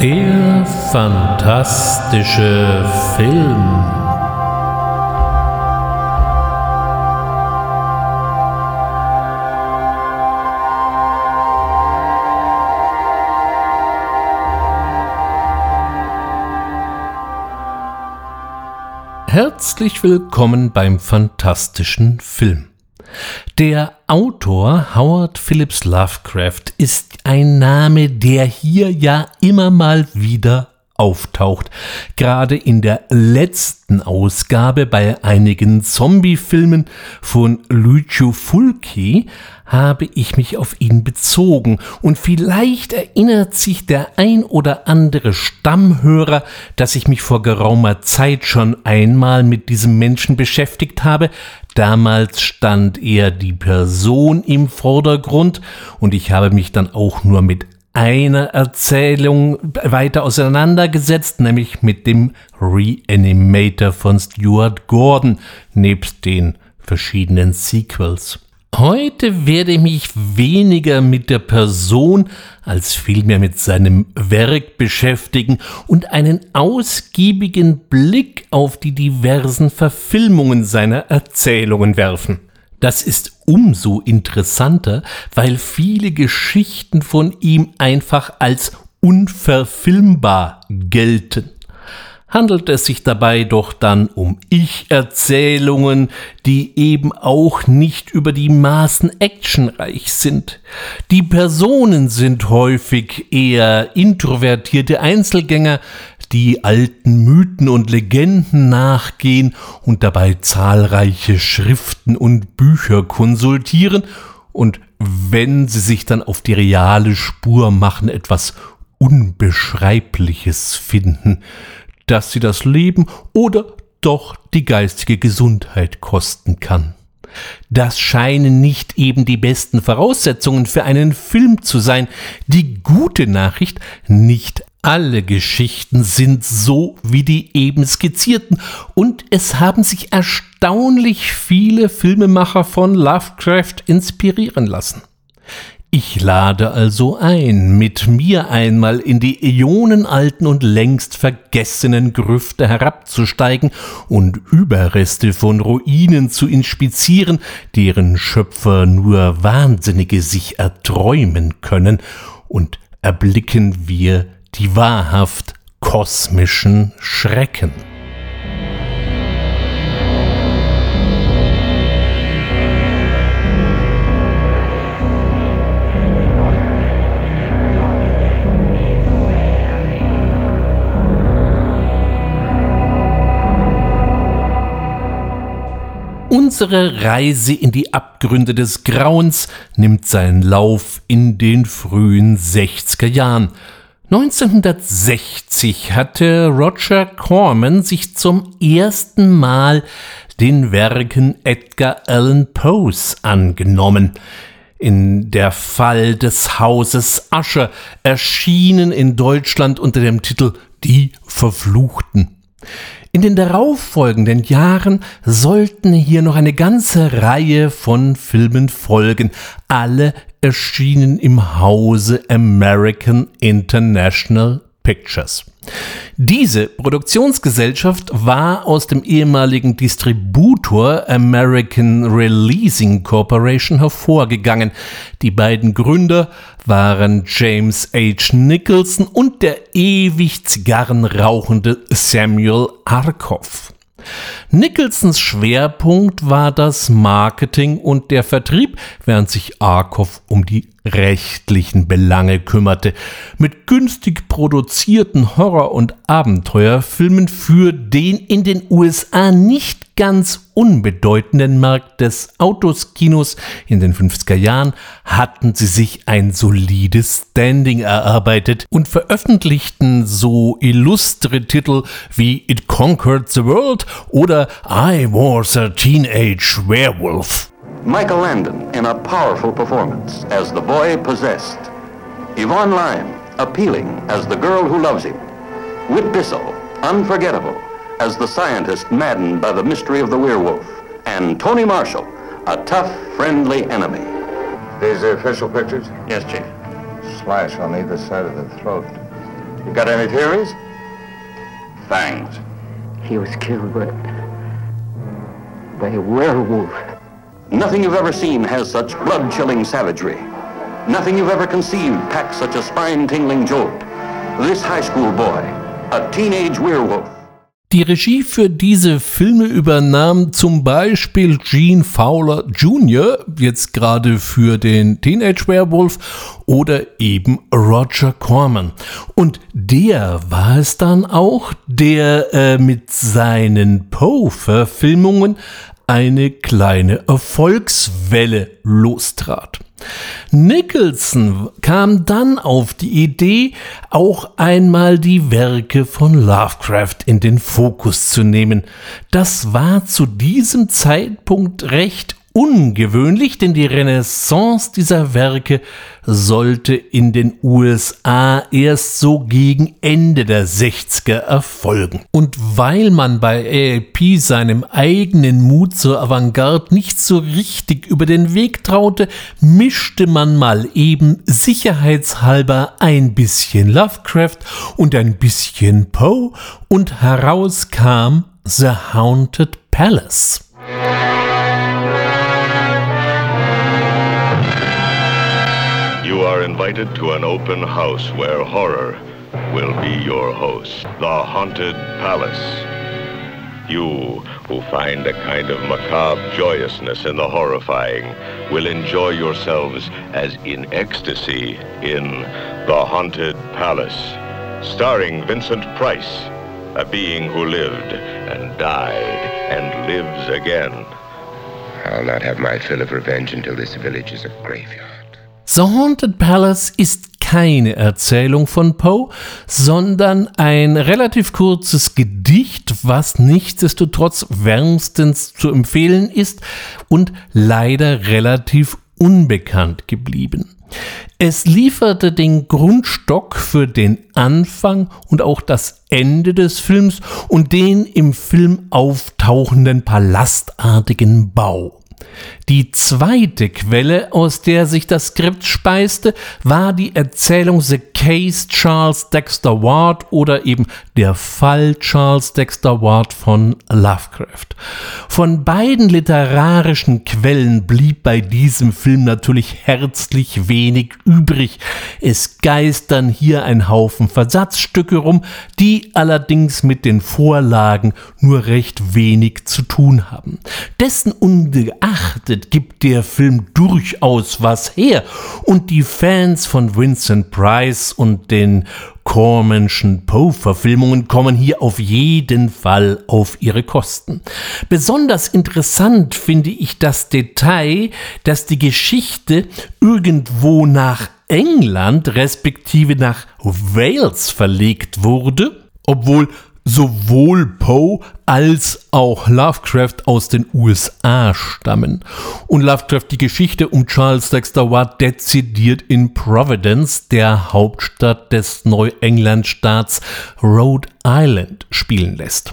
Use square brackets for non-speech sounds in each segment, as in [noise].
Der fantastische Film. Herzlich willkommen beim fantastischen Film. Der Autor Howard Phillips Lovecraft ist ein Name, der hier ja immer mal wieder auftaucht. Gerade in der letzten Ausgabe bei einigen Zombie-Filmen von Lucio Fulci habe ich mich auf ihn bezogen und vielleicht erinnert sich der ein oder andere Stammhörer, dass ich mich vor geraumer Zeit schon einmal mit diesem Menschen beschäftigt habe. Damals stand eher die Person im Vordergrund und ich habe mich dann auch nur mit einer Erzählung weiter auseinandergesetzt, nämlich mit dem Reanimator von Stuart Gordon, nebst den verschiedenen Sequels. Heute werde ich mich weniger mit der Person als vielmehr mit seinem Werk beschäftigen und einen ausgiebigen Blick auf die diversen Verfilmungen seiner Erzählungen werfen. Das ist umso interessanter, weil viele Geschichten von ihm einfach als unverfilmbar gelten handelt es sich dabei doch dann um Ich-Erzählungen, die eben auch nicht über die Maßen actionreich sind. Die Personen sind häufig eher introvertierte Einzelgänger, die alten Mythen und Legenden nachgehen und dabei zahlreiche Schriften und Bücher konsultieren und wenn sie sich dann auf die reale Spur machen, etwas Unbeschreibliches finden, dass sie das Leben oder doch die geistige Gesundheit kosten kann. Das scheinen nicht eben die besten Voraussetzungen für einen Film zu sein. Die gute Nachricht, nicht alle Geschichten sind so wie die eben skizzierten und es haben sich erstaunlich viele Filmemacher von Lovecraft inspirieren lassen. Ich lade also ein, mit mir einmal in die äonenalten und längst vergessenen Grüfte herabzusteigen und Überreste von Ruinen zu inspizieren, deren Schöpfer nur Wahnsinnige sich erträumen können, und erblicken wir die wahrhaft kosmischen Schrecken. Unsere Reise in die Abgründe des Grauens nimmt seinen Lauf in den frühen 60er Jahren. 1960 hatte Roger Corman sich zum ersten Mal den Werken Edgar Allan Poes angenommen. In der Fall des Hauses Ascher erschienen in Deutschland unter dem Titel Die Verfluchten. In den darauffolgenden Jahren sollten hier noch eine ganze Reihe von Filmen folgen. Alle erschienen im Hause American International Pictures. Diese Produktionsgesellschaft war aus dem ehemaligen Distributor American Releasing Corporation hervorgegangen. Die beiden Gründer waren James H. Nicholson und der ewig Zigarren rauchende Samuel Arkoff. Nicholsons Schwerpunkt war das Marketing und der Vertrieb, während sich Arkoff um die rechtlichen Belange kümmerte. Mit günstig produzierten Horror- und Abenteuerfilmen für den in den USA nicht ganz unbedeutenden Markt des Autoskinos in den 50er Jahren hatten sie sich ein solides Standing erarbeitet und veröffentlichten so illustre Titel wie It Conquered the World oder I Was a Teenage Werewolf. Michael Landon in a powerful performance as the boy possessed. Yvonne Lyme appealing as the girl who loves him. Whit Bissell, unforgettable as the scientist maddened by the mystery of the werewolf, and Tony Marshall, a tough, friendly enemy. These are official pictures? Yes, Chief. Slash on either side of the throat. You got any theories? Fangs. He was killed by, by a werewolf. Nothing you've ever seen has such blood-chilling savagery. Nothing you've ever conceived packs such a spine-tingling jolt. This high school boy, a teenage werewolf. Die Regie für diese Filme übernahm zum Beispiel Gene Fowler Jr., jetzt gerade für den Teenage Werewolf, oder eben Roger Corman. Und der war es dann auch, der äh, mit seinen Poe-Verfilmungen eine kleine Erfolgswelle lostrat. Nicholson kam dann auf die Idee, auch einmal die Werke von Lovecraft in den Fokus zu nehmen. Das war zu diesem Zeitpunkt recht ungewöhnlich, denn die Renaissance dieser Werke sollte in den USA erst so gegen Ende der 60er erfolgen. Und weil man bei AAP seinem eigenen Mut zur Avantgarde nicht so richtig über den Weg traute, mischte man mal eben sicherheitshalber ein bisschen Lovecraft und ein bisschen Poe und heraus kam The Haunted Palace. Invited to an open house where horror will be your host. The Haunted Palace. You, who find a kind of macabre joyousness in the horrifying, will enjoy yourselves as in ecstasy in The Haunted Palace. Starring Vincent Price, a being who lived and died and lives again. I'll not have my fill of revenge until this village is a graveyard. The Haunted Palace ist keine Erzählung von Poe, sondern ein relativ kurzes Gedicht, was nichtsdestotrotz wärmstens zu empfehlen ist und leider relativ unbekannt geblieben. Es lieferte den Grundstock für den Anfang und auch das Ende des Films und den im Film auftauchenden palastartigen Bau. Die zweite Quelle, aus der sich das Skript speiste, war die Erzählung The Case Charles Dexter Ward oder eben der Fall Charles Dexter Ward von Lovecraft. Von beiden literarischen Quellen blieb bei diesem Film natürlich herzlich wenig übrig. Es geistern hier ein Haufen Versatzstücke rum, die allerdings mit den Vorlagen nur recht wenig zu tun haben. Dessen ungeachtet gibt der Film durchaus was her und die Fans von Vincent Price und den Cormanschen Poe-Verfilmungen kommen hier auf jeden Fall auf ihre Kosten. Besonders interessant finde ich das Detail, dass die Geschichte irgendwo nach England respektive nach Wales verlegt wurde, obwohl sowohl Poe als auch Lovecraft aus den USA stammen. Und Lovecraft die Geschichte um Charles Dexter Ward dezidiert in Providence, der Hauptstadt des Neuenglandstaats Rhode Island, spielen lässt.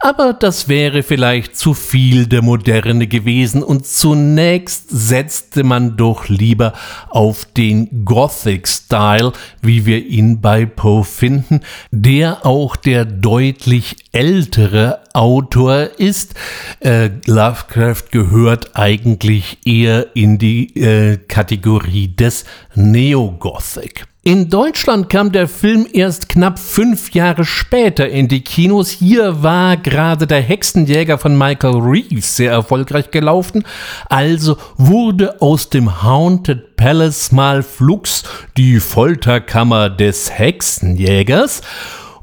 Aber das wäre vielleicht zu viel der Moderne gewesen und zunächst setzte man doch lieber auf den Gothic-Style, wie wir ihn bei Poe finden, der auch der deutlich ältere Autor ist. Äh, Lovecraft gehört eigentlich eher in die äh, Kategorie des Neogothic. In Deutschland kam der Film erst knapp fünf Jahre später in die Kinos. Hier war gerade der Hexenjäger von Michael Reeves sehr erfolgreich gelaufen. Also wurde aus dem Haunted Palace mal Flux die Folterkammer des Hexenjägers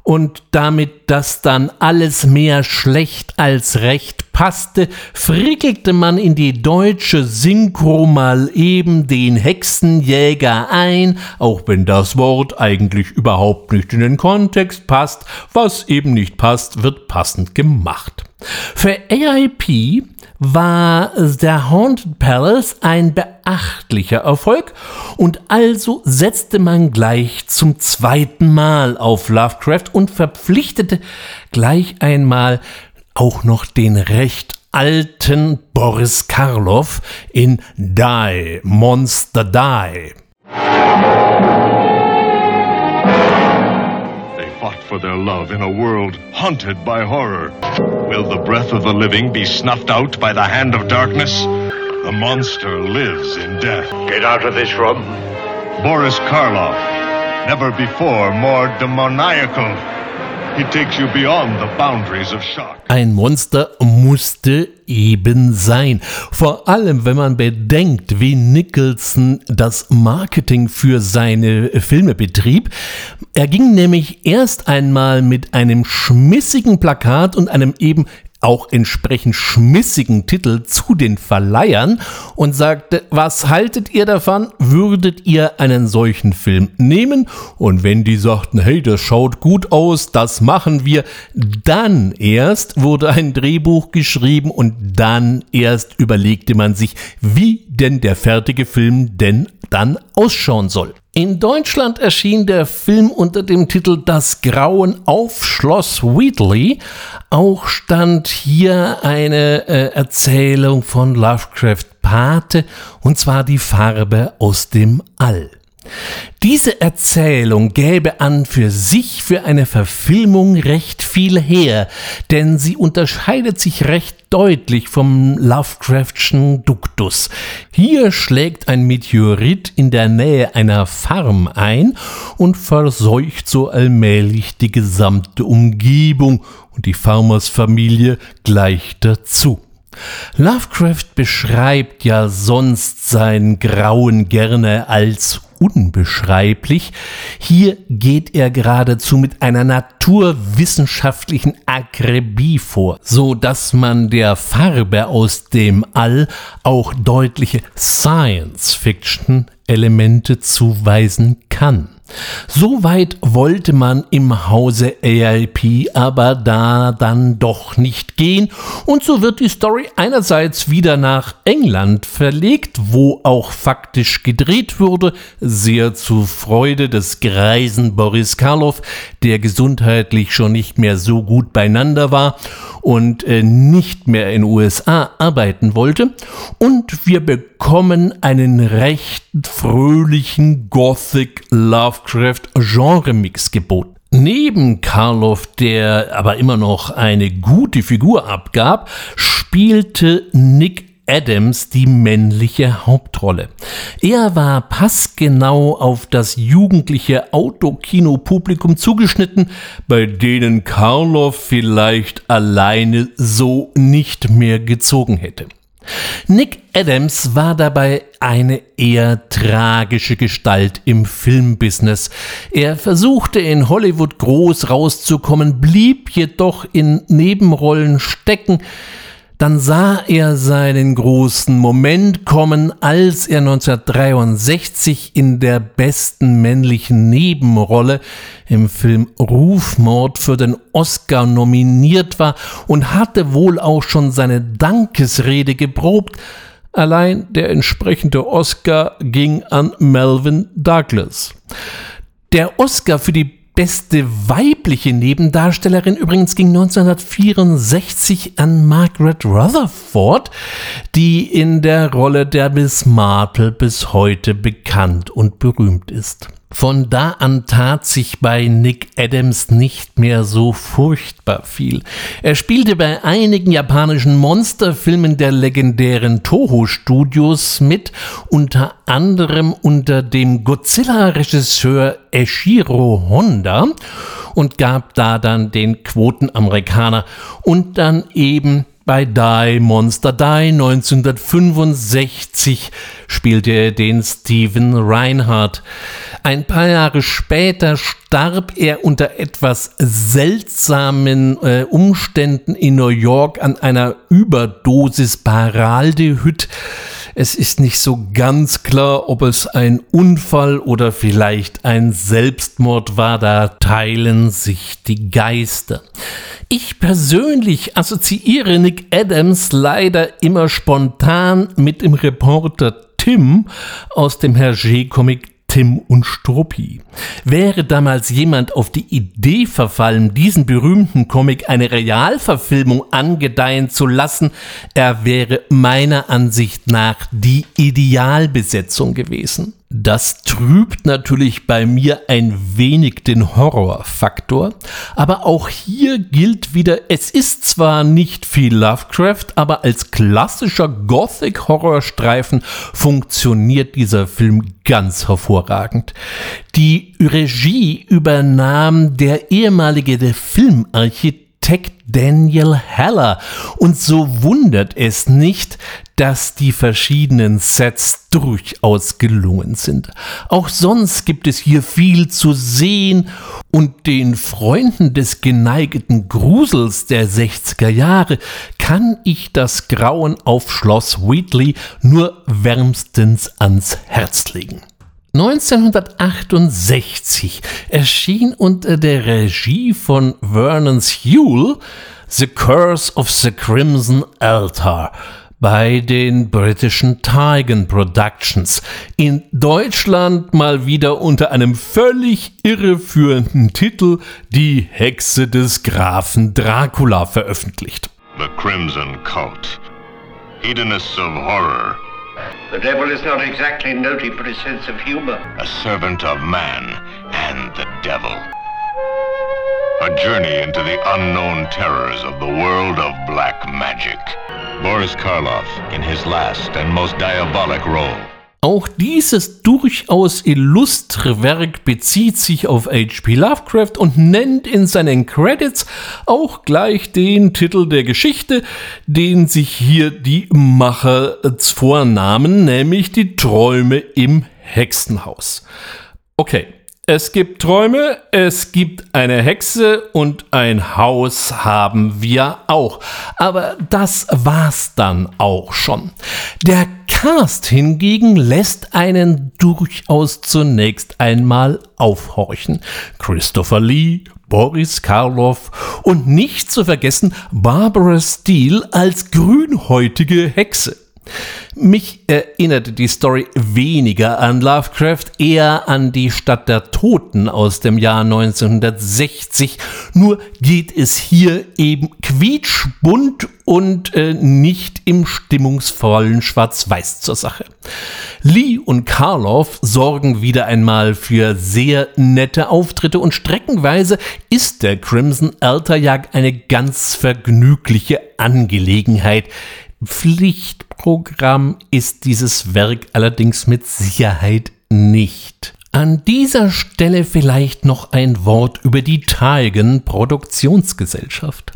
und damit das dann alles mehr schlecht als recht passte, frickelte man in die deutsche Synchro mal eben den Hexenjäger ein, auch wenn das Wort eigentlich überhaupt nicht in den Kontext passt, was eben nicht passt, wird passend gemacht. Für AIP war der Haunted Palace ein beachtlicher Erfolg und also setzte man gleich zum zweiten Mal auf Lovecraft und verpflichtete gleich einmal auch noch den recht alten Boris Karloff in Die, Monster Die. For their love in a world haunted by horror. Will the breath of the living be snuffed out by the hand of darkness? The monster lives in death. Get out of this room. Boris Karloff, never before more demoniacal. Ein Monster musste eben sein. Vor allem, wenn man bedenkt, wie Nicholson das Marketing für seine Filme betrieb. Er ging nämlich erst einmal mit einem schmissigen Plakat und einem eben auch entsprechend schmissigen Titel zu den Verleihern und sagte, was haltet ihr davon? Würdet ihr einen solchen Film nehmen? Und wenn die sagten, hey, das schaut gut aus, das machen wir, dann erst wurde ein Drehbuch geschrieben und dann erst überlegte man sich, wie denn der fertige Film denn dann ausschauen soll. In Deutschland erschien der Film unter dem Titel Das Grauen auf Schloss Wheatley. Auch stand hier eine äh, Erzählung von Lovecraft Pate, und zwar die Farbe aus dem All. Diese Erzählung gäbe an für sich für eine Verfilmung recht viel her, denn sie unterscheidet sich recht deutlich vom Lovecraftschen Duktus. Hier schlägt ein Meteorit in der Nähe einer Farm ein und verseucht so allmählich die gesamte Umgebung und die Farmersfamilie gleicht dazu. Lovecraft beschreibt ja sonst sein Grauen gerne als unbeschreiblich. Hier geht er geradezu mit einer naturwissenschaftlichen Akribie vor, so dass man der Farbe aus dem All auch deutliche Science-Fiction-Elemente zuweisen kann. So weit wollte man im Hause AIP aber da dann doch nicht gehen. Und so wird die Story einerseits wieder nach England verlegt, wo auch faktisch gedreht wurde, sehr zu Freude des greisen Boris Karloff, der gesundheitlich schon nicht mehr so gut beieinander war und äh, nicht mehr in USA arbeiten wollte. Und wir bekommen einen recht fröhlichen Gothic Lovecraft Genre-Mix geboten. Neben Karloff, der aber immer noch eine gute Figur abgab, spielte Nick Adams die männliche Hauptrolle. Er war passgenau auf das jugendliche Autokinopublikum zugeschnitten, bei denen Karloff vielleicht alleine so nicht mehr gezogen hätte. Nick Adams war dabei eine eher tragische Gestalt im Filmbusiness. Er versuchte in Hollywood groß rauszukommen, blieb jedoch in Nebenrollen stecken, dann sah er seinen großen Moment kommen, als er 1963 in der besten männlichen Nebenrolle im Film Rufmord für den Oscar nominiert war und hatte wohl auch schon seine Dankesrede geprobt. Allein der entsprechende Oscar ging an Melvin Douglas. Der Oscar für die Beste weibliche Nebendarstellerin übrigens ging 1964 an Margaret Rutherford, die in der Rolle der Miss Marple bis heute bekannt und berühmt ist. Von da an tat sich bei Nick Adams nicht mehr so furchtbar viel. Er spielte bei einigen japanischen Monsterfilmen der legendären Toho Studios mit, unter anderem unter dem Godzilla-Regisseur Eshiro Honda und gab da dann den Quotenamerikaner und dann eben bei Die Monster Die 1965 spielte er den Steven Reinhardt. Ein paar Jahre später starb er unter etwas seltsamen äh, Umständen in New York an einer Überdosis Paraldehyd. Es ist nicht so ganz klar, ob es ein Unfall oder vielleicht ein Selbstmord war, da teilen sich die Geister. Ich persönlich assoziiere Nick Adams leider immer spontan mit dem Reporter Tim aus dem Hergé-Comic Tim und Struppi. Wäre damals jemand auf die Idee verfallen, diesen berühmten Comic eine Realverfilmung angedeihen zu lassen, er wäre meiner Ansicht nach die Idealbesetzung gewesen. Das trübt natürlich bei mir ein wenig den Horrorfaktor, aber auch hier gilt wieder, es ist zwar nicht viel Lovecraft, aber als klassischer Gothic-Horrorstreifen funktioniert dieser Film ganz hervorragend. Die Regie übernahm der ehemalige Filmarchitekt Architekt Daniel Heller. Und so wundert es nicht, dass die verschiedenen Sets durchaus gelungen sind. Auch sonst gibt es hier viel zu sehen und den Freunden des geneigten Grusels der 60er Jahre kann ich das Grauen auf Schloss Wheatley nur wärmstens ans Herz legen. 1968 erschien unter der Regie von Vernon Sewell The Curse of the Crimson Altar bei den britischen Tigan Productions. In Deutschland mal wieder unter einem völlig irreführenden Titel Die Hexe des Grafen Dracula veröffentlicht. The Crimson Cult. Hedonists of Horror. The devil is not exactly noted for his sense of humor. A servant of man and the devil. A journey into the unknown terrors of the world of black magic. Boris Karloff in his last and most diabolic role. Auch dieses durchaus illustre Werk bezieht sich auf H.P. Lovecraft und nennt in seinen Credits auch gleich den Titel der Geschichte, den sich hier die Macher vornahmen, nämlich die Träume im Hexenhaus. Okay, es gibt Träume, es gibt eine Hexe und ein Haus haben wir auch. Aber das war's dann auch schon. Der Cast hingegen lässt einen durchaus zunächst einmal aufhorchen. Christopher Lee, Boris Karloff und nicht zu vergessen Barbara Steele als grünhäutige Hexe. Mich erinnerte die Story weniger an Lovecraft, eher an die Stadt der Toten aus dem Jahr 1960. Nur geht es hier eben quietschbunt und äh, nicht im stimmungsvollen Schwarz-Weiß zur Sache. Lee und Karloff sorgen wieder einmal für sehr nette Auftritte und streckenweise ist der Crimson Alter Jagd eine ganz vergnügliche Angelegenheit. Pflichtprogramm ist dieses Werk allerdings mit Sicherheit nicht. An dieser Stelle vielleicht noch ein Wort über die Tigan Produktionsgesellschaft.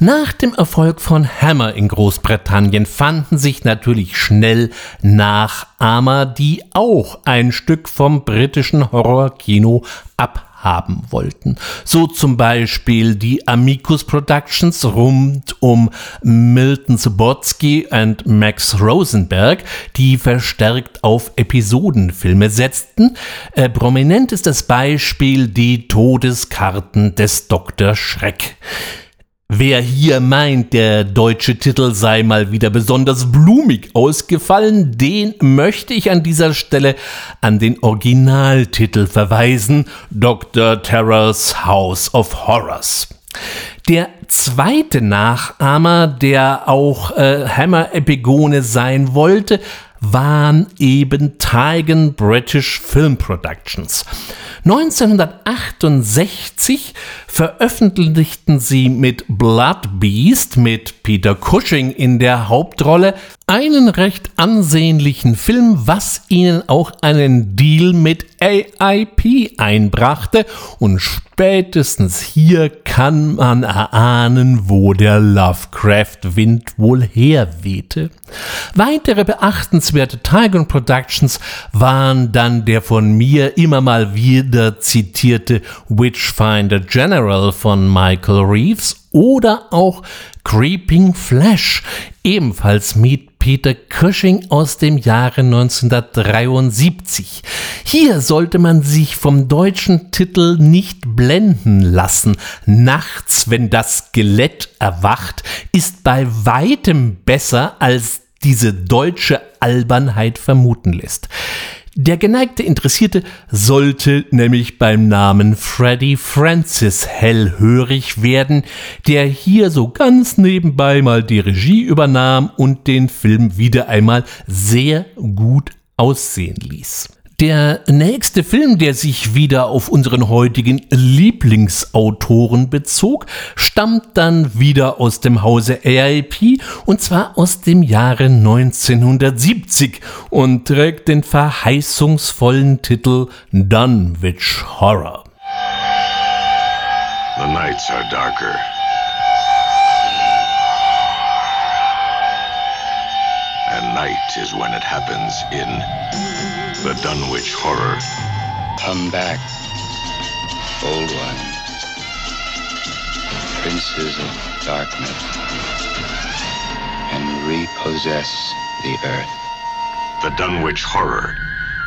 Nach dem Erfolg von Hammer in Großbritannien fanden sich natürlich schnell Nachahmer, die auch ein Stück vom britischen Horrorkino ab haben wollten. So zum Beispiel die Amicus Productions rund um Milton Subotsky und Max Rosenberg, die verstärkt auf Episodenfilme setzten. Äh, prominent ist das Beispiel Die Todeskarten des Dr. Schreck. Wer hier meint, der deutsche Titel sei mal wieder besonders blumig ausgefallen, den möchte ich an dieser Stelle an den Originaltitel verweisen, Dr. Terrors House of Horrors. Der zweite Nachahmer, der auch äh, Hammer-Epigone sein wollte, waren eben Tigan British Film Productions. 1968 veröffentlichten sie mit Blood Beast mit Peter Cushing in der Hauptrolle einen recht ansehnlichen Film, was ihnen auch einen Deal mit AIP einbrachte und spätestens hier kann man erahnen, wo der Lovecraft-Wind wohl herwehte. Weitere beachtenswerte Tiger Productions waren dann der von mir immer mal wieder zitierte Witchfinder General von Michael Reeves oder auch Creeping Flash, ebenfalls mit Peter Cushing aus dem Jahre 1973. Hier sollte man sich vom deutschen Titel nicht blenden lassen. Nachts, wenn das Skelett erwacht, ist bei weitem besser als diese deutsche Albernheit vermuten lässt. Der geneigte Interessierte sollte nämlich beim Namen Freddy Francis hellhörig werden, der hier so ganz nebenbei mal die Regie übernahm und den Film wieder einmal sehr gut aussehen ließ. Der nächste Film, der sich wieder auf unseren heutigen Lieblingsautoren bezog, stammt dann wieder aus dem Hause AIP und zwar aus dem Jahre 1970 und trägt den verheißungsvollen Titel Dunwich Horror. The nights are darker. And night is when it happens in the Dunwich Horror. Come back, old one. Princes of darkness. And repossess the earth. The Dunwich Horror,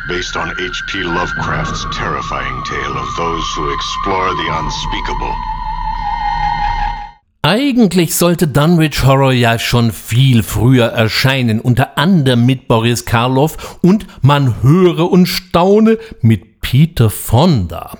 based on H.P. Lovecraft's terrifying tale of those who explore the unspeakable. Eigentlich sollte Dunwich Horror ja schon viel früher erscheinen, unter anderem mit Boris Karloff und man höre und staune mit Peter Fonda.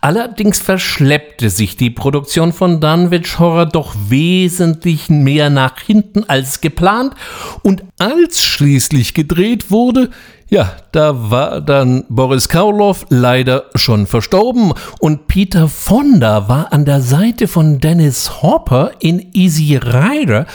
Allerdings verschleppte sich die Produktion von Dunwich Horror doch wesentlich mehr nach hinten als geplant und als schließlich gedreht wurde, ja, da war dann Boris Karloff leider schon verstorben und Peter Fonda war an der Seite von Dennis Hopper in Easy Rider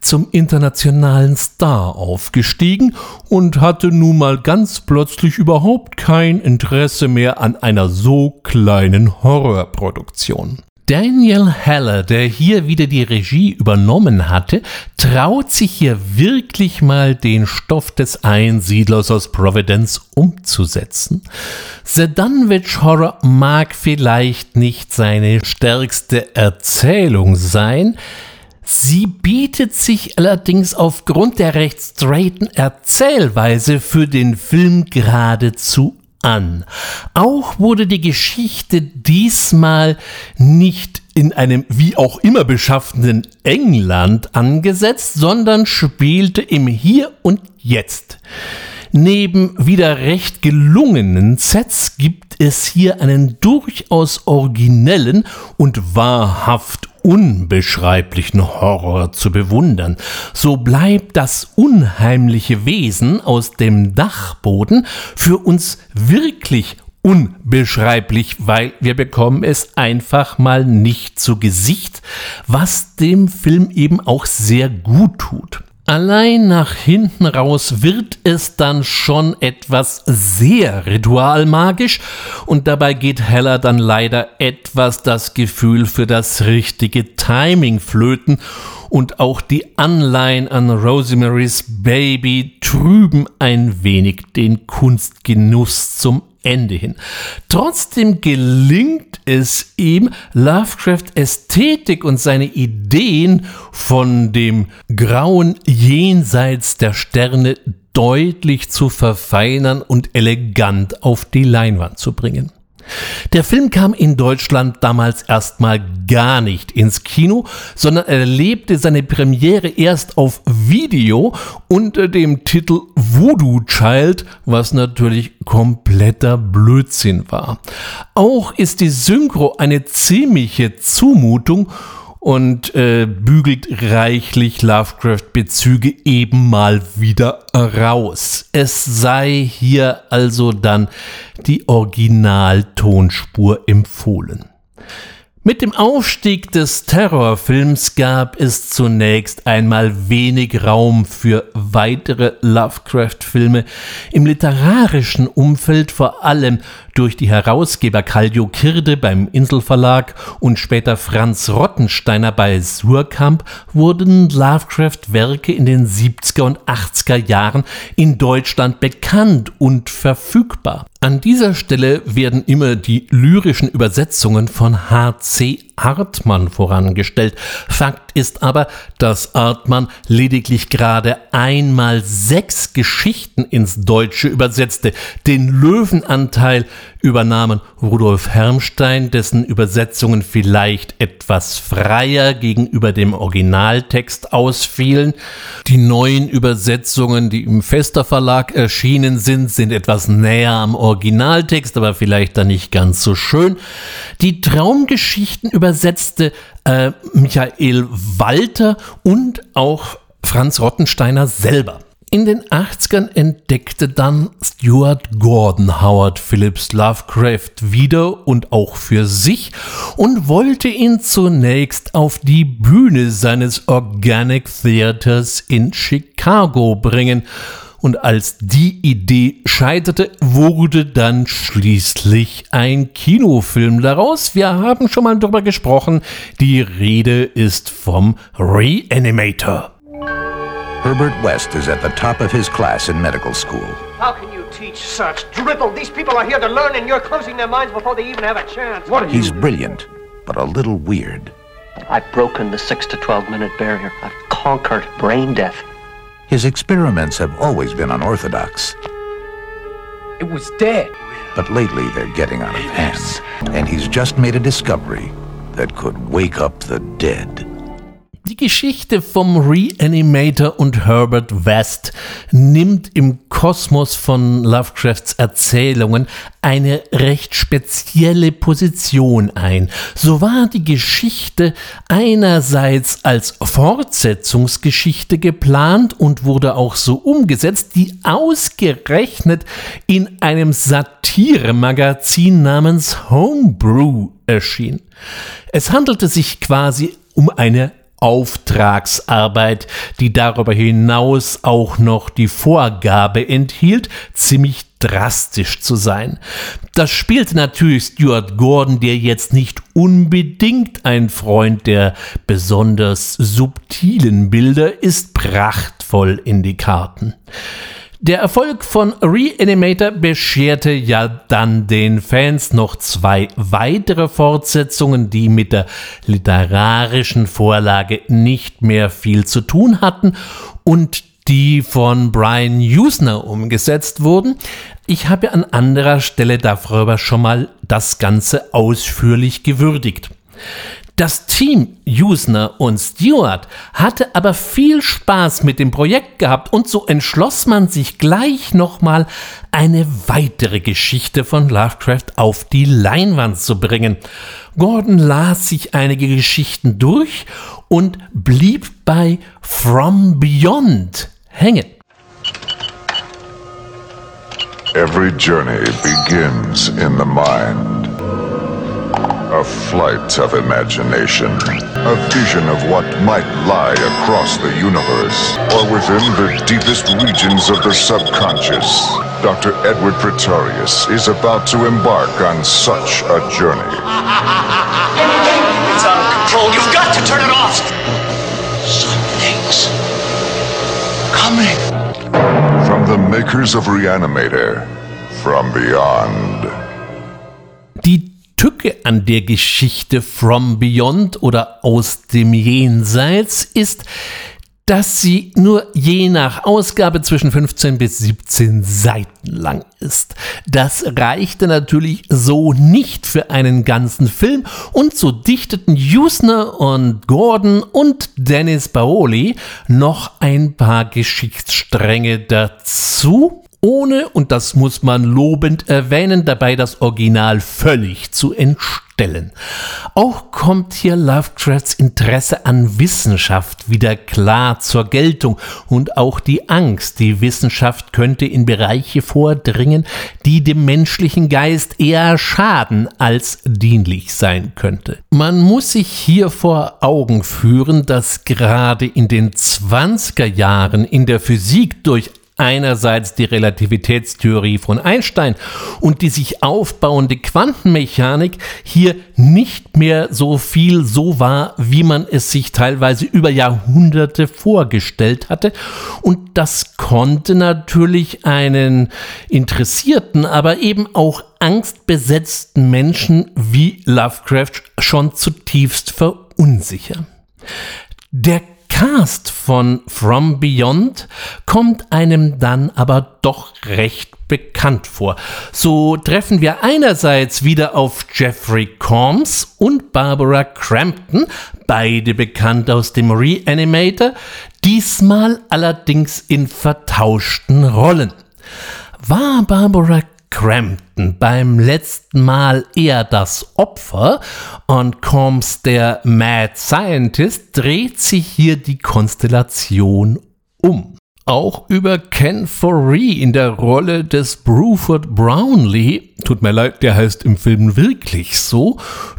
zum internationalen Star aufgestiegen und hatte nun mal ganz plötzlich überhaupt kein Interesse mehr an einer so kleinen Horrorproduktion. Daniel Heller, der hier wieder die Regie übernommen hatte, traut sich hier wirklich mal den Stoff des Einsiedlers aus Providence umzusetzen. The Dunwich Horror mag vielleicht nicht seine stärkste Erzählung sein, Sie bietet sich allerdings aufgrund der recht straighten Erzählweise für den Film geradezu an. Auch wurde die Geschichte diesmal nicht in einem wie auch immer beschaffenen England angesetzt, sondern spielte im Hier und Jetzt. Neben wieder recht gelungenen Sets gibt es hier einen durchaus originellen und wahrhaft unbeschreiblichen Horror zu bewundern. So bleibt das unheimliche Wesen aus dem Dachboden für uns wirklich unbeschreiblich, weil wir bekommen es einfach mal nicht zu Gesicht, was dem Film eben auch sehr gut tut. Allein nach hinten raus wird es dann schon etwas sehr ritualmagisch und dabei geht Heller dann leider etwas das Gefühl für das richtige Timing flöten und auch die Anleihen an Rosemary's Baby trüben ein wenig den Kunstgenuss zum Ende hin. Trotzdem gelingt es ihm, Lovecraft Ästhetik und seine Ideen von dem grauen Jenseits der Sterne deutlich zu verfeinern und elegant auf die Leinwand zu bringen. Der Film kam in Deutschland damals erstmal gar nicht ins Kino, sondern erlebte seine Premiere erst auf Video unter dem Titel Voodoo Child, was natürlich kompletter Blödsinn war. Auch ist die Synchro eine ziemliche Zumutung und äh, bügelt reichlich Lovecraft-Bezüge eben mal wieder raus. Es sei hier also dann die Originaltonspur empfohlen. Mit dem Aufstieg des Terrorfilms gab es zunächst einmal wenig Raum für weitere Lovecraft-Filme. Im literarischen Umfeld vor allem durch die Herausgeber Kallio Kirde beim Inselverlag und später Franz Rottensteiner bei Surkamp wurden Lovecraft-Werke in den 70er und 80er Jahren in Deutschland bekannt und verfügbar. An dieser Stelle werden immer die lyrischen Übersetzungen von H.C. Artmann vorangestellt. Fakt ist aber, dass Artmann lediglich gerade einmal sechs Geschichten ins Deutsche übersetzte. Den Löwenanteil übernahmen Rudolf Hermstein, dessen Übersetzungen vielleicht etwas freier gegenüber dem Originaltext ausfielen. Die neuen Übersetzungen, die im Fester Verlag erschienen sind, sind etwas näher am Originaltext, aber vielleicht dann nicht ganz so schön. Die Traumgeschichten übersetzte äh, Michael Walter und auch Franz Rottensteiner selber. In den 80ern entdeckte dann Stuart Gordon Howard Phillips Lovecraft wieder und auch für sich und wollte ihn zunächst auf die Bühne seines Organic Theaters in Chicago bringen. Und als die Idee scheiterte, wurde dann schließlich ein Kinofilm daraus. Wir haben schon mal darüber gesprochen. Die Rede ist vom Reanimator. Herbert West is at the top of his class in medical school. How can you teach such drivel? These people are here to learn, and you're closing their minds before they even have a chance. What are He's brilliant, but a little weird. I've broken the 6 to 12 minute barrier. I've conquered brain death. His experiments have always been unorthodox. It was dead. But lately they're getting out of hand. And he's just made a discovery that could wake up the dead. Die Geschichte vom Reanimator und Herbert West nimmt im Kosmos von Lovecrafts Erzählungen eine recht spezielle Position ein. So war die Geschichte einerseits als Fortsetzungsgeschichte geplant und wurde auch so umgesetzt, die ausgerechnet in einem Satiremagazin namens Homebrew erschien. Es handelte sich quasi um eine Auftragsarbeit, die darüber hinaus auch noch die Vorgabe enthielt, ziemlich drastisch zu sein. Das spielte natürlich Stuart Gordon, der jetzt nicht unbedingt ein Freund der besonders subtilen Bilder ist, prachtvoll in die Karten. Der Erfolg von Reanimator bescherte ja dann den Fans noch zwei weitere Fortsetzungen, die mit der literarischen Vorlage nicht mehr viel zu tun hatten und die von Brian Usner umgesetzt wurden. Ich habe an anderer Stelle darüber schon mal das Ganze ausführlich gewürdigt. Das Team Usner und Stewart hatte aber viel Spaß mit dem Projekt gehabt und so entschloss man sich gleich nochmal eine weitere Geschichte von Lovecraft auf die Leinwand zu bringen. Gordon las sich einige Geschichten durch und blieb bei From Beyond hängen. Every journey begins in the mind. A flight of imagination. A vision of what might lie across the universe or within the deepest regions of the subconscious. Dr. Edward Pretorius is about to embark on such a journey. It's out of control. You've got to turn it off. Something's coming. From the makers of Reanimator, from beyond. Die Tücke an der Geschichte From Beyond oder aus dem Jenseits ist, dass sie nur je nach Ausgabe zwischen 15 bis 17 Seiten lang ist. Das reichte natürlich so nicht für einen ganzen Film und so dichteten Usner und Gordon und Dennis Paoli noch ein paar Geschichtsstränge dazu ohne, und das muss man lobend erwähnen, dabei das Original völlig zu entstellen. Auch kommt hier Lovecrafts Interesse an Wissenschaft wieder klar zur Geltung und auch die Angst, die Wissenschaft könnte in Bereiche vordringen, die dem menschlichen Geist eher schaden als dienlich sein könnte. Man muss sich hier vor Augen führen, dass gerade in den 20er Jahren in der Physik durch einerseits die Relativitätstheorie von Einstein und die sich aufbauende Quantenmechanik hier nicht mehr so viel so war, wie man es sich teilweise über Jahrhunderte vorgestellt hatte. Und das konnte natürlich einen interessierten, aber eben auch angstbesetzten Menschen wie Lovecraft schon zutiefst verunsichern. Der Cast von From Beyond kommt einem dann aber doch recht bekannt vor. So treffen wir einerseits wieder auf Jeffrey Combs und Barbara Crampton, beide bekannt aus dem Reanimator, diesmal allerdings in vertauschten Rollen. War Barbara Crampton. Beim letzten Mal eher das Opfer. Und Combs der Mad Scientist dreht sich hier die Konstellation um. Auch über Ken Foree in der Rolle des Bruford Brownlee, tut mir leid, der heißt im Film wirklich so,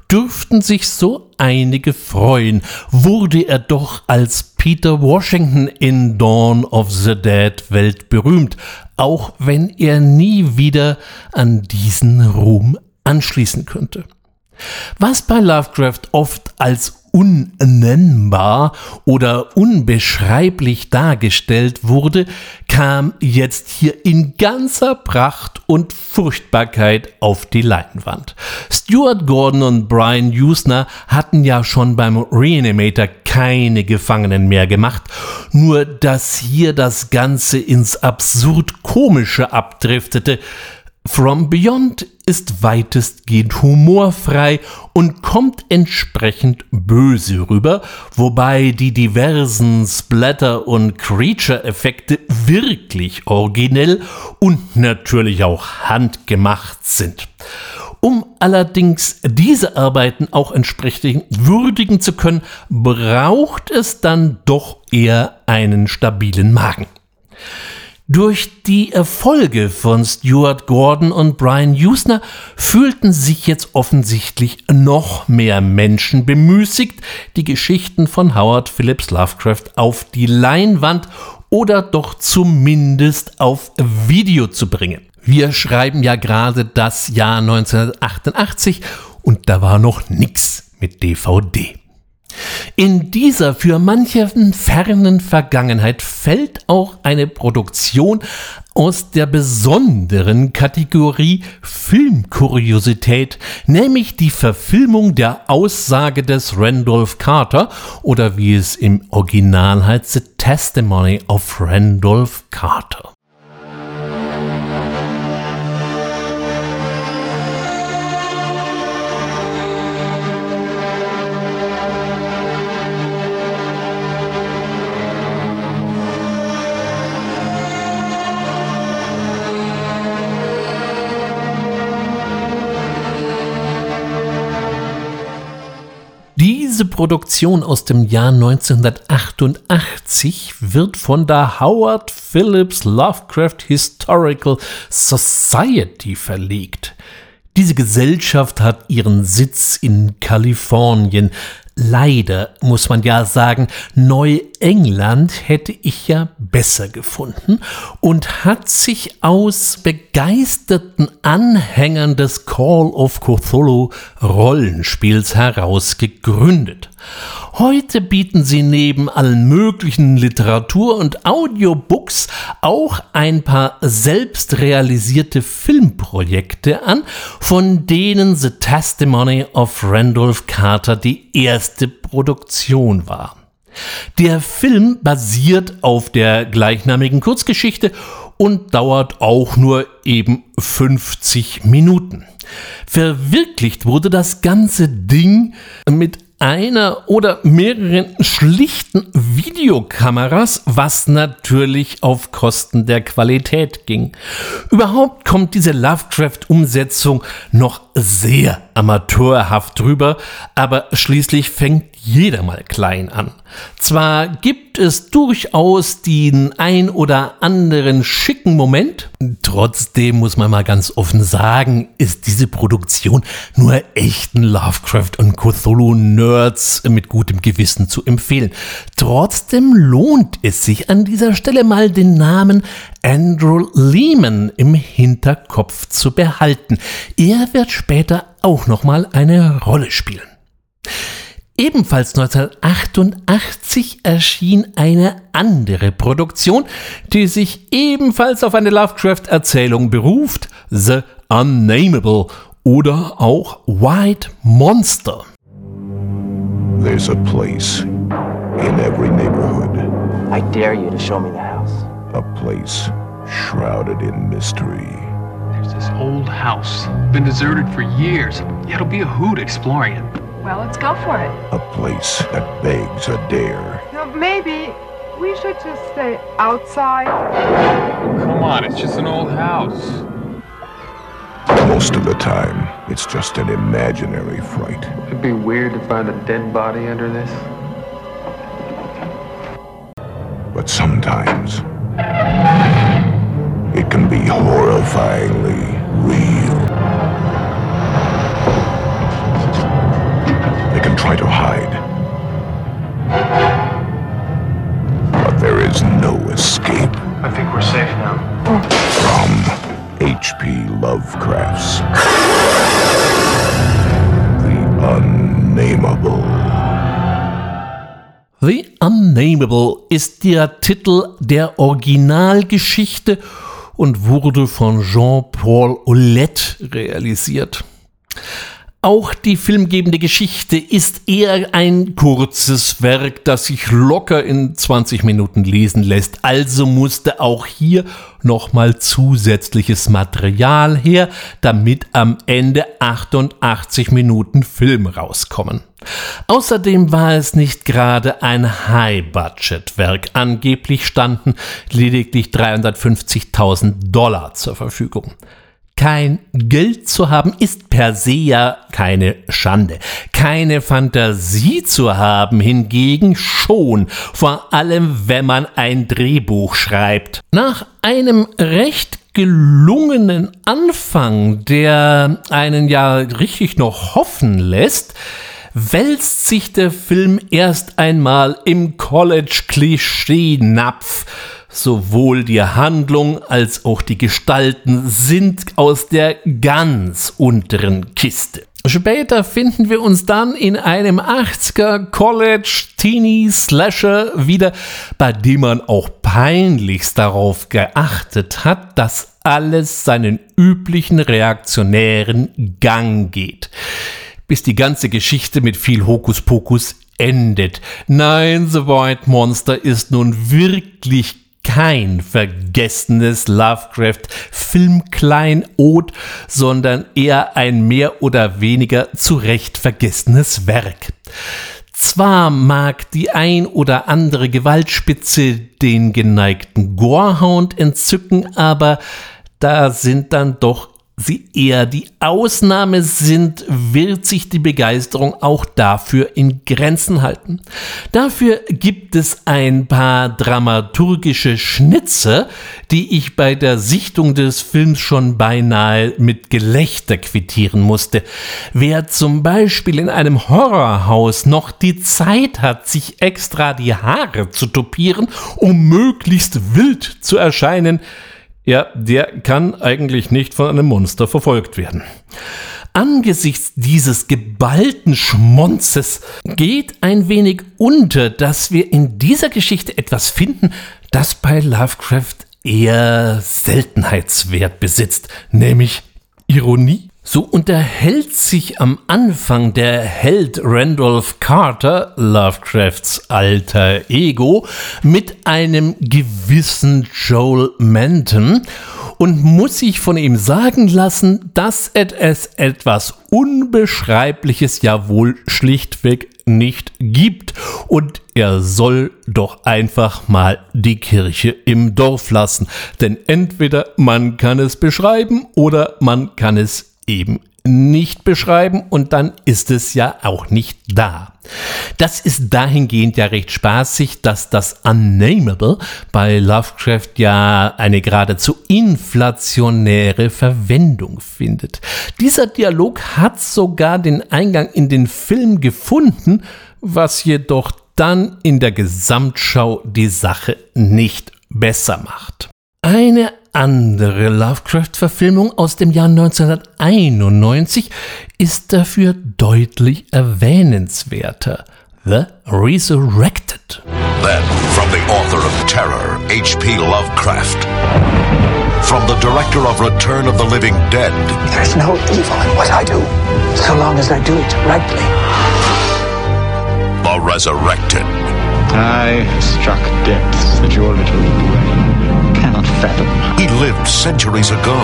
dürften sich so einige freuen, wurde er doch als Peter Washington in Dawn of the Dead weltberühmt, auch wenn er nie wieder an diesen Ruhm anschließen könnte. Was bei Lovecraft oft als unnennbar oder unbeschreiblich dargestellt wurde, kam jetzt hier in ganzer Pracht und Furchtbarkeit auf die Leinwand. Stuart Gordon und Brian Usner hatten ja schon beim Reanimator keine Gefangenen mehr gemacht, nur dass hier das Ganze ins absurd komische abdriftete, From Beyond ist weitestgehend humorfrei und kommt entsprechend böse rüber, wobei die diversen Splatter- und Creature-Effekte wirklich originell und natürlich auch handgemacht sind. Um allerdings diese Arbeiten auch entsprechend würdigen zu können, braucht es dann doch eher einen stabilen Magen. Durch die Erfolge von Stuart Gordon und Brian Usner fühlten sich jetzt offensichtlich noch mehr Menschen bemüßigt, die Geschichten von Howard Phillips Lovecraft auf die Leinwand oder doch zumindest auf Video zu bringen. Wir schreiben ja gerade das Jahr 1988 und da war noch nix mit DVD. In dieser für manchen fernen Vergangenheit fällt auch eine Produktion aus der besonderen Kategorie Filmkuriosität, nämlich die Verfilmung der Aussage des Randolph Carter oder wie es im Original heißt, The Testimony of Randolph Carter. Diese Produktion aus dem Jahr 1988 wird von der Howard Phillips Lovecraft Historical Society verlegt. Diese Gesellschaft hat ihren Sitz in Kalifornien. Leider muss man ja sagen, Neuengland hätte ich ja besser gefunden und hat sich aus begeisterten Anhängern des Call of Cthulhu Rollenspiels heraus gegründet. Heute bieten sie neben allen möglichen Literatur- und Audiobooks auch ein paar selbst realisierte Filmprojekte an, von denen The Testimony of Randolph Carter die erste Produktion war. Der Film basiert auf der gleichnamigen Kurzgeschichte und dauert auch nur eben 50 Minuten. Verwirklicht wurde das ganze Ding mit einer oder mehreren schlichten Videokameras, was natürlich auf Kosten der Qualität ging. Überhaupt kommt diese Lovecraft-Umsetzung noch sehr amateurhaft drüber, aber schließlich fängt jeder mal klein an. Zwar gibt es durchaus den ein oder anderen schicken Moment, trotzdem muss man mal ganz offen sagen, ist diese Produktion nur echten Lovecraft und Cthulhu-Nerds mit gutem Gewissen zu empfehlen. Trotzdem lohnt es sich an dieser Stelle mal den Namen Andrew Lehman im Hinterkopf zu behalten. Er wird später auch nochmal eine Rolle spielen. Ebenfalls 1988 erschien eine andere Produktion, die sich ebenfalls auf eine Lovecraft-Erzählung beruft, The Unnamable oder auch White Monster. There's a place in every neighborhood. I dare you to show me the house. A place shrouded in mystery. There's this old house, been deserted for years. Yeah, it'll be a hoot exploring it. Well, let's go for it. A place that begs a dare. You know, maybe we should just stay outside. Come on, it's just an old house. Most of the time, it's just an imaginary fright. It'd be weird to find a dead body under this. But sometimes, it can be horrifyingly real. Try to hide. But there is no escape I think we're safe now. from H.P. Lovecraft's The Unnameable. The Unnamable ist der Titel der Originalgeschichte und wurde von Jean-Paul Ouellette realisiert. Auch die filmgebende Geschichte ist eher ein kurzes Werk, das sich locker in 20 Minuten lesen lässt. Also musste auch hier nochmal zusätzliches Material her, damit am Ende 88 Minuten Film rauskommen. Außerdem war es nicht gerade ein High-Budget-Werk. Angeblich standen lediglich 350.000 Dollar zur Verfügung. Kein Geld zu haben ist per se ja keine Schande. Keine Fantasie zu haben hingegen schon, vor allem wenn man ein Drehbuch schreibt. Nach einem recht gelungenen Anfang, der einen ja richtig noch hoffen lässt, wälzt sich der Film erst einmal im College-Klischee-Napf. Sowohl die Handlung als auch die Gestalten sind aus der ganz unteren Kiste. Später finden wir uns dann in einem 80er College Teenie Slasher wieder, bei dem man auch peinlichst darauf geachtet hat, dass alles seinen üblichen reaktionären Gang geht. Bis die ganze Geschichte mit viel Hokuspokus endet. Nein, The White Monster ist nun wirklich kein vergessenes Lovecraft-Filmkleinod, sondern eher ein mehr oder weniger zurecht vergessenes Werk. Zwar mag die ein oder andere Gewaltspitze den geneigten Gorehound entzücken, aber da sind dann doch sie eher die Ausnahme sind, wird sich die Begeisterung auch dafür in Grenzen halten. Dafür gibt es ein paar dramaturgische Schnitze, die ich bei der Sichtung des Films schon beinahe mit Gelächter quittieren musste. Wer zum Beispiel in einem Horrorhaus noch die Zeit hat, sich extra die Haare zu topieren, um möglichst wild zu erscheinen, ja, der kann eigentlich nicht von einem Monster verfolgt werden. Angesichts dieses geballten Schmonzes geht ein wenig unter, dass wir in dieser Geschichte etwas finden, das bei Lovecraft eher Seltenheitswert besitzt, nämlich Ironie. So unterhält sich am Anfang der Held Randolph Carter, Lovecrafts alter Ego, mit einem gewissen Joel Manton und muss sich von ihm sagen lassen, dass es etwas Unbeschreibliches ja wohl schlichtweg nicht gibt. Und er soll doch einfach mal die Kirche im Dorf lassen, denn entweder man kann es beschreiben oder man kann es eben nicht beschreiben und dann ist es ja auch nicht da. Das ist dahingehend ja recht spaßig, dass das Unnamable bei Lovecraft ja eine geradezu inflationäre Verwendung findet. Dieser Dialog hat sogar den Eingang in den Film gefunden, was jedoch dann in der Gesamtschau die Sache nicht besser macht. Eine andere Lovecraft-Verfilmung aus dem Jahr 1991 ist dafür deutlich erwähnenswerter. The Resurrected. Then, from the author of Terror, H.P. Lovecraft. From the director of Return of the Living Dead. There's no evil in what I do, so long as I do it rightly. The Resurrected. I have struck depths that your little brain cannot fathom. He lived centuries ago.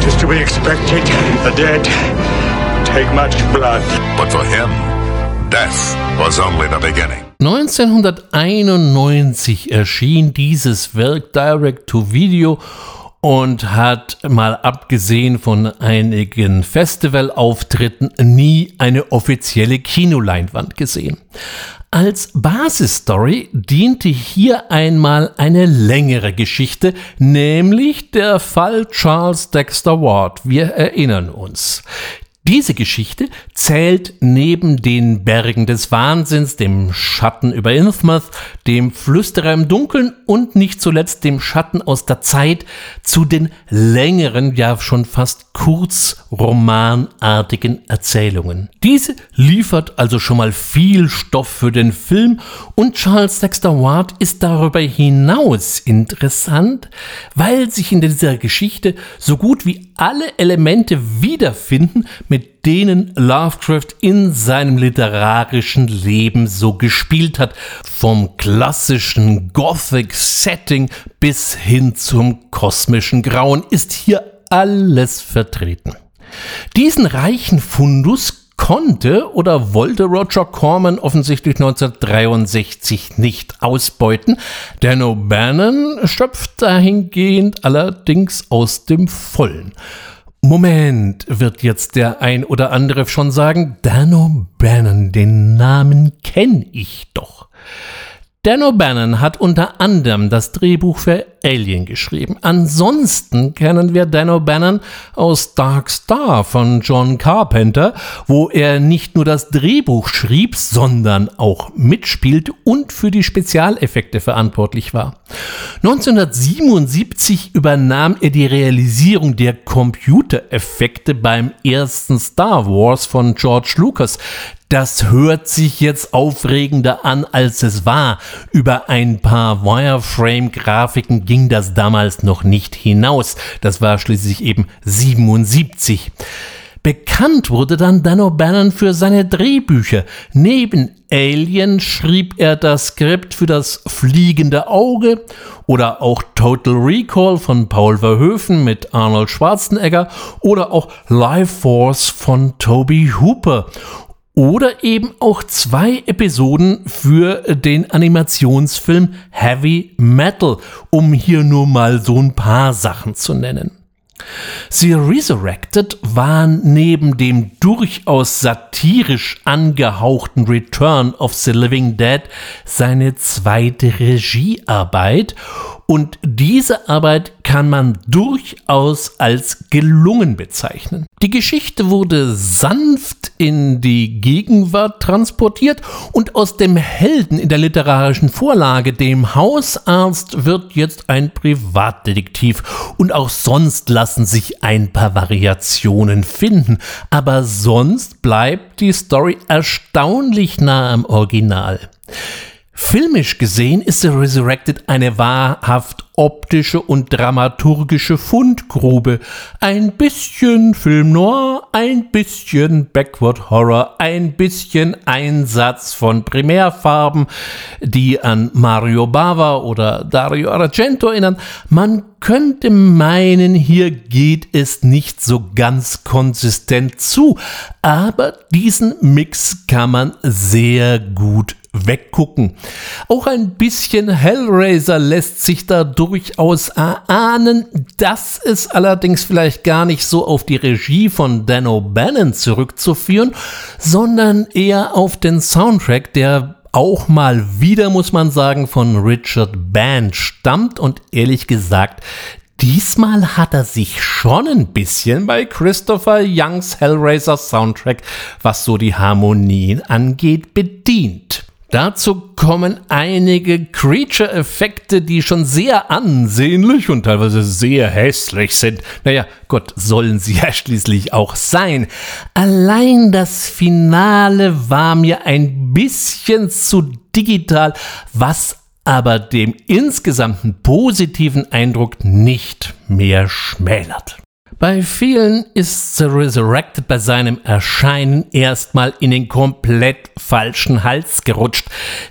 Just to be expected, the dead take much blood. But for him, death was only the beginning. 1991 erschien dieses Werk Direct to Video und hat mal abgesehen von einigen Festivalauftritten nie eine offizielle Kinoleinwand gesehen. Als Basisstory diente hier einmal eine längere Geschichte, nämlich der Fall Charles Dexter Ward. Wir erinnern uns. Diese Geschichte zählt neben den Bergen des Wahnsinns, dem Schatten über Innsmouth, dem Flüsterer im Dunkeln und nicht zuletzt dem Schatten aus der Zeit zu den längeren, ja schon fast kurzromanartigen Erzählungen. Diese liefert also schon mal viel Stoff für den Film und Charles Dexter Ward ist darüber hinaus interessant, weil sich in dieser Geschichte so gut wie alle Elemente wiederfinden, mit denen Lovecraft in seinem literarischen Leben so gespielt hat. Vom klassischen Gothic-Setting bis hin zum kosmischen Grauen ist hier alles vertreten. Diesen reichen Fundus konnte oder wollte Roger Corman offensichtlich 1963 nicht ausbeuten. Dan O'Bannon schöpft dahingehend allerdings aus dem Vollen. Moment, wird jetzt der ein oder andere schon sagen, Dan O'Bannon, den Namen kenne ich doch. Dan O'Bannon hat unter anderem das Drehbuch für Alien geschrieben. Ansonsten kennen wir Dan O'Bannon aus Dark Star von John Carpenter, wo er nicht nur das Drehbuch schrieb, sondern auch mitspielt und für die Spezialeffekte verantwortlich war. 1977 übernahm er die Realisierung der Computereffekte beim ersten Star Wars von George Lucas, das hört sich jetzt aufregender an, als es war. Über ein paar Wireframe-Grafiken ging das damals noch nicht hinaus. Das war schließlich eben 77. Bekannt wurde dann Dan O'Bannon für seine Drehbücher. Neben Alien schrieb er das Skript für das Fliegende Auge oder auch Total Recall von Paul Verhoeven mit Arnold Schwarzenegger oder auch Life Force von Toby Hooper oder eben auch zwei Episoden für den Animationsfilm Heavy Metal, um hier nur mal so ein paar Sachen zu nennen. The Resurrected war neben dem durchaus satirisch angehauchten Return of the Living Dead seine zweite Regiearbeit und diese Arbeit kann man durchaus als gelungen bezeichnen. Die Geschichte wurde sanft in die Gegenwart transportiert und aus dem Helden in der literarischen Vorlage, dem Hausarzt, wird jetzt ein Privatdetektiv und auch sonst lassen sich ein paar Variationen finden, aber sonst bleibt die Story erstaunlich nah am Original. Filmisch gesehen ist The Resurrected eine wahrhaft optische und dramaturgische Fundgrube. Ein bisschen Film Noir, ein bisschen Backward Horror, ein bisschen Einsatz von Primärfarben, die an Mario Bava oder Dario Argento erinnern. Man könnte meinen, hier geht es nicht so ganz konsistent zu, aber diesen Mix kann man sehr gut weggucken. Auch ein bisschen Hellraiser lässt sich da durchaus erahnen. Das ist allerdings vielleicht gar nicht so auf die Regie von Dan O'Bannon zurückzuführen, sondern eher auf den Soundtrack, der auch mal wieder, muss man sagen, von Richard Band stammt und ehrlich gesagt, Diesmal hat er sich schon ein bisschen bei Christopher Youngs Hellraiser Soundtrack, was so die Harmonien angeht, bedient. Dazu kommen einige Creature-Effekte, die schon sehr ansehnlich und teilweise sehr hässlich sind. Naja, Gott, sollen sie [laughs] ja schließlich auch sein. Allein das Finale war mir ein bisschen zu digital, was aber dem insgesamten positiven Eindruck nicht mehr schmälert. Bei vielen ist The Resurrected bei seinem Erscheinen erstmal in den komplett falschen Hals gerutscht,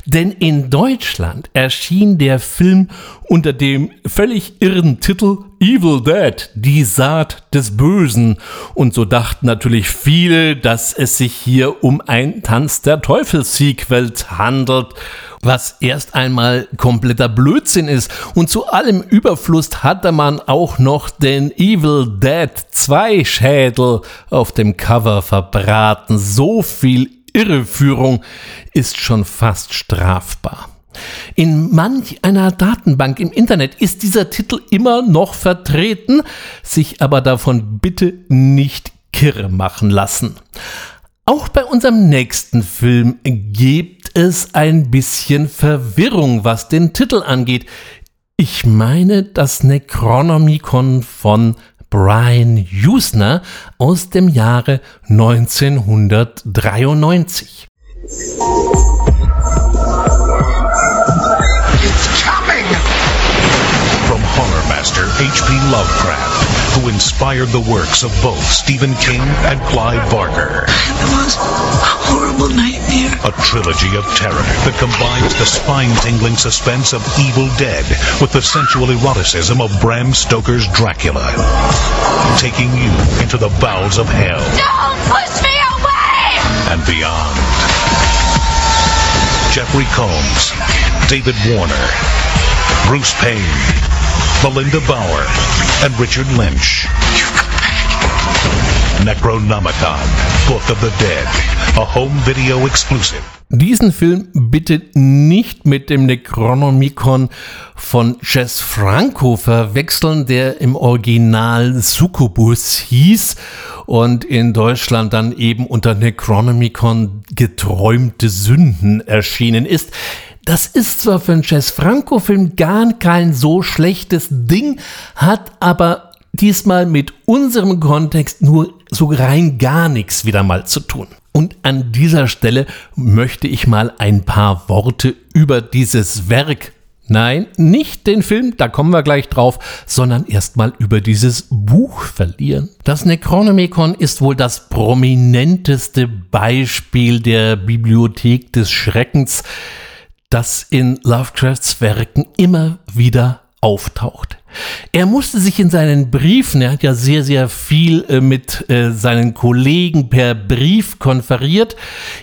denn in Deutschland erschien der Film unter dem völlig irren Titel Evil Dead, die Saat des Bösen. Und so dachten natürlich viele, dass es sich hier um ein Tanz der Teufel-Sequel handelt was erst einmal kompletter Blödsinn ist. Und zu allem Überfluss hatte man auch noch den Evil Dead 2 Schädel auf dem Cover verbraten. So viel Irreführung ist schon fast strafbar. In manch einer Datenbank im Internet ist dieser Titel immer noch vertreten, sich aber davon bitte nicht kirre machen lassen. Auch bei unserem nächsten Film gibt es ein bisschen Verwirrung, was den Titel angeht. Ich meine das Necronomicon von Brian Usner aus dem Jahre 1993. Master H.P. Lovecraft, who inspired the works of both Stephen King and Clive Barker. It was a horrible nightmare. A trilogy of terror that combines the spine-tingling suspense of Evil Dead with the sensual eroticism of Bram Stoker's Dracula. Taking you into the bowels of hell. Don't push me away! And beyond. Jeffrey Combs, David Warner, Bruce Payne, Melinda Bauer, and Richard Lynch. Necronomicon, Book of the Dead, a home video exclusive. Diesen Film bitte nicht mit dem Necronomicon von Jess Franco verwechseln, der im Original Succubus hieß und in Deutschland dann eben unter Necronomicon geträumte Sünden erschienen ist. Das ist zwar für einen Jess Franco-Film gar kein so schlechtes Ding, hat aber diesmal mit unserem Kontext nur so rein gar nichts wieder mal zu tun. Und an dieser Stelle möchte ich mal ein paar Worte über dieses Werk Nein, nicht den Film, da kommen wir gleich drauf, sondern erstmal über dieses Buch verlieren. Das Necronomicon ist wohl das prominenteste Beispiel der Bibliothek des Schreckens, das in Lovecrafts Werken immer wieder auftaucht. Er musste sich in seinen Briefen, er hat ja sehr, sehr viel äh, mit äh, seinen Kollegen per Brief konferiert,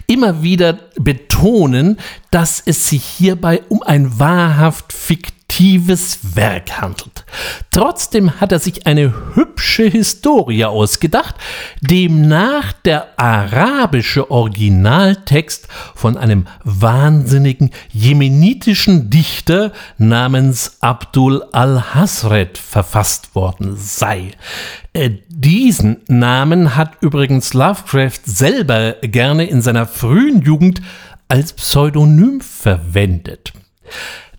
immer wieder betonen, dass es sich hierbei um ein wahrhaft fiktives fiktives Werk handelt. Trotzdem hat er sich eine hübsche Historie ausgedacht, demnach der arabische Originaltext von einem wahnsinnigen jemenitischen Dichter namens Abdul al-Hasred verfasst worden sei. Äh, diesen Namen hat übrigens Lovecraft selber gerne in seiner frühen Jugend als Pseudonym verwendet.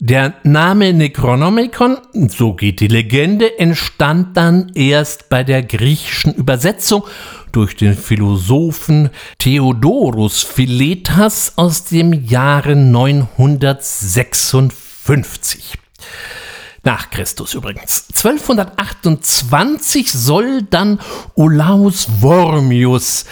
Der Name Necronomicon, so geht die Legende, entstand dann erst bei der griechischen Übersetzung durch den Philosophen Theodorus Philetas aus dem Jahre 956. Nach Christus übrigens. 1228 soll dann Olaus Wormius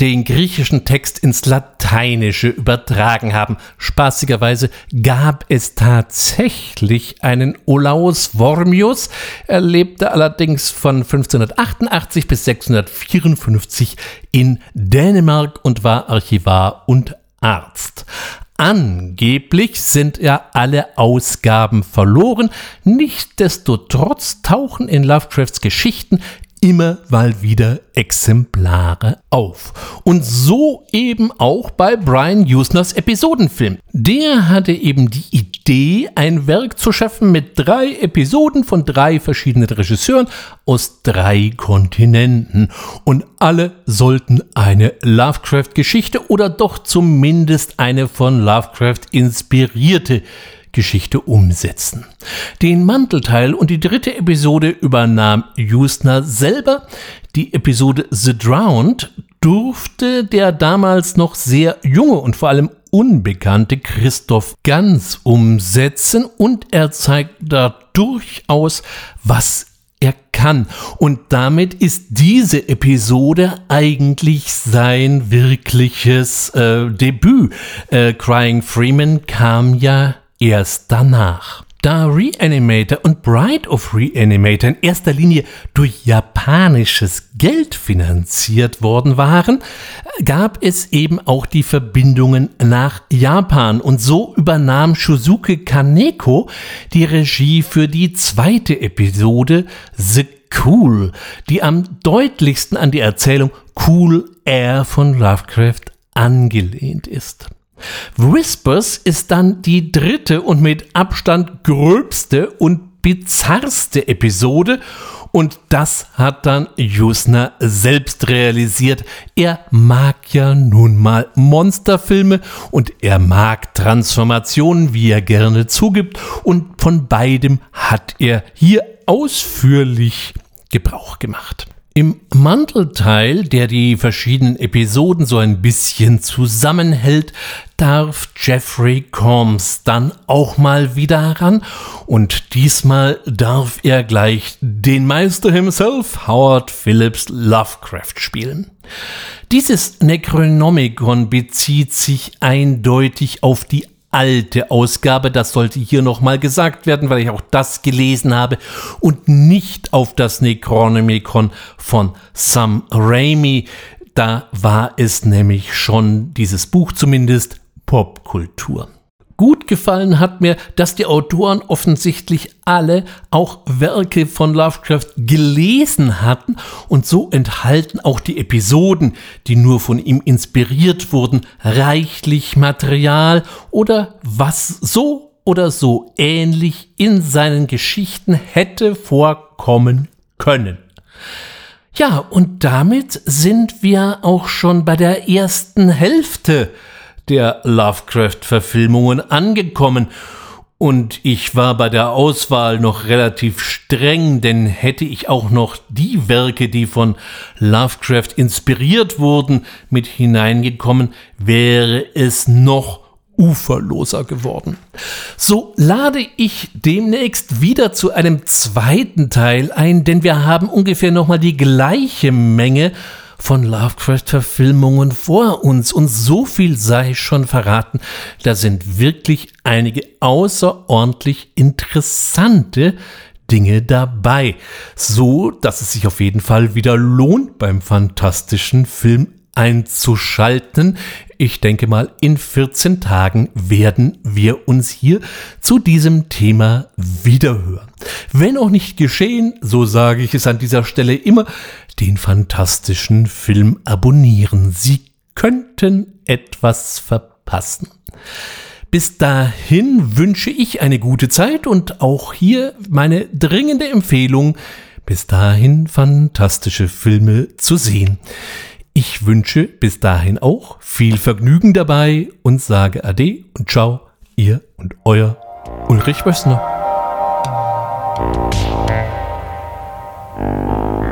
den griechischen Text ins Lateinische übertragen haben. Spaßigerweise gab es tatsächlich einen Olaus Wormius. Er lebte allerdings von 1588 bis 654 in Dänemark und war Archivar und Arzt. Angeblich sind ja alle Ausgaben verloren. Nichtsdestotrotz tauchen in Lovecrafts Geschichten immer mal wieder Exemplare auf. Und so eben auch bei Brian Usners Episodenfilm. Der hatte eben die Idee, ein Werk zu schaffen mit drei Episoden von drei verschiedenen Regisseuren aus drei Kontinenten. Und alle sollten eine Lovecraft-Geschichte oder doch zumindest eine von Lovecraft inspirierte Geschichte umsetzen. Den Mantelteil und die dritte Episode übernahm Usner selber. Die Episode The Drowned durfte der damals noch sehr junge und vor allem unbekannte Christoph Ganz umsetzen und er zeigt da durchaus, was er kann. Und damit ist diese Episode eigentlich sein wirkliches äh, Debüt. Äh, Crying Freeman kam ja erst danach. Da Reanimator und Bride of Reanimator in erster Linie durch japanisches Geld finanziert worden waren, gab es eben auch die Verbindungen nach Japan und so übernahm Shuzuke Kaneko die Regie für die zweite Episode The Cool, die am deutlichsten an die Erzählung Cool Air von Lovecraft angelehnt ist. Whispers ist dann die dritte und mit Abstand gröbste und bizarrste Episode und das hat dann Jusner selbst realisiert. Er mag ja nun mal Monsterfilme und er mag Transformationen, wie er gerne zugibt und von beidem hat er hier ausführlich Gebrauch gemacht. Im Mantelteil, der die verschiedenen Episoden so ein bisschen zusammenhält, darf Jeffrey Combs dann auch mal wieder ran und diesmal darf er gleich den Meister himself, Howard Phillips Lovecraft, spielen. Dieses Necronomicon bezieht sich eindeutig auf die alte Ausgabe. Das sollte hier nochmal gesagt werden, weil ich auch das gelesen habe und nicht auf das Necronomicon von Sam Raimi. Da war es nämlich schon, dieses Buch zumindest, Popkultur. Gut gefallen hat mir, dass die Autoren offensichtlich alle auch Werke von Lovecraft gelesen hatten und so enthalten auch die Episoden, die nur von ihm inspiriert wurden, reichlich Material oder was so oder so ähnlich in seinen Geschichten hätte vorkommen können. Ja, und damit sind wir auch schon bei der ersten Hälfte der Lovecraft-Verfilmungen angekommen. Und ich war bei der Auswahl noch relativ streng, denn hätte ich auch noch die Werke, die von Lovecraft inspiriert wurden, mit hineingekommen, wäre es noch uferloser geworden. So lade ich demnächst wieder zu einem zweiten Teil ein, denn wir haben ungefähr nochmal die gleiche Menge von Lovecraft-Verfilmungen vor uns und so viel sei schon verraten, da sind wirklich einige außerordentlich interessante Dinge dabei, so dass es sich auf jeden Fall wieder lohnt, beim fantastischen Film einzuschalten. Ich denke mal, in 14 Tagen werden wir uns hier zu diesem Thema wiederhören. Wenn auch nicht geschehen, so sage ich es an dieser Stelle immer, den fantastischen Film abonnieren. Sie könnten etwas verpassen. Bis dahin wünsche ich eine gute Zeit und auch hier meine dringende Empfehlung, bis dahin fantastische Filme zu sehen. Ich wünsche bis dahin auch viel Vergnügen dabei und sage Ade und Ciao, ihr und euer Ulrich Wössner. Thank you.